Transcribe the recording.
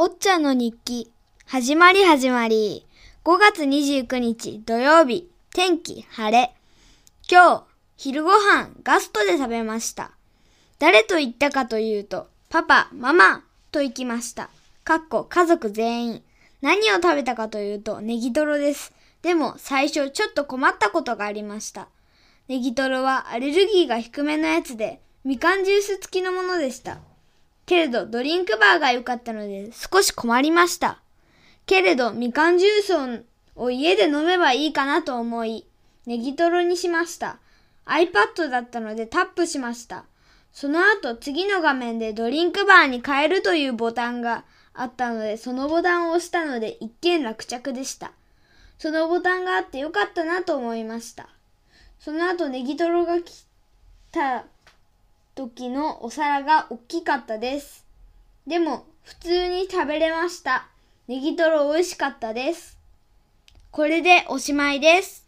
おっちゃんの日記。始まり始まり。5月29日土曜日。天気晴れ。今日、昼ご飯ガストで食べました。誰と言ったかというと、パパ、ママと行きました。かっこ家族全員。何を食べたかというと、ネギトロです。でも最初ちょっと困ったことがありました。ネギトロはアレルギーが低めのやつで、みかんジュース付きのものでした。けれどドリンクバーが良かったので少し困りました。けれどみかんジュースを家で飲めばいいかなと思い、ネギトロにしました。iPad だったのでタップしました。その後次の画面でドリンクバーに変えるというボタンがあったので、そのボタンを押したので一見落着でした。そのボタンがあってよかったなと思いました。その後ネギトロが来た時のお皿が大きかったです。でも普通に食べれました。ネギトロ美味しかったです。これでおしまいです。